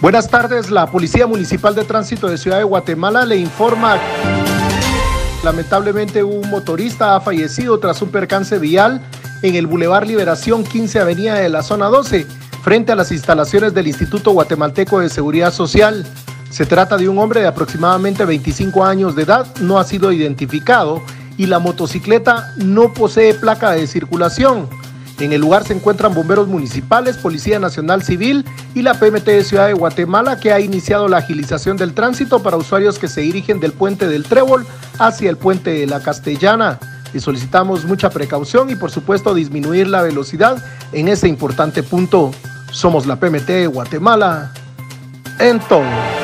Buenas tardes, la Policía Municipal de Tránsito de Ciudad de Guatemala le informa lamentablemente un motorista ha fallecido tras un percance vial en el Boulevard Liberación 15 Avenida de la Zona 12, frente a las instalaciones del Instituto Guatemalteco de Seguridad Social. Se trata de un hombre de aproximadamente 25 años de edad, no ha sido identificado y la motocicleta no posee placa de circulación. En el lugar se encuentran bomberos municipales, Policía Nacional Civil y la PMT de Ciudad de Guatemala que ha iniciado la agilización del tránsito para usuarios que se dirigen del puente del Trébol hacia el puente de la Castellana. Y solicitamos mucha precaución y por supuesto disminuir la velocidad en ese importante punto. Somos la PMT de Guatemala en todo.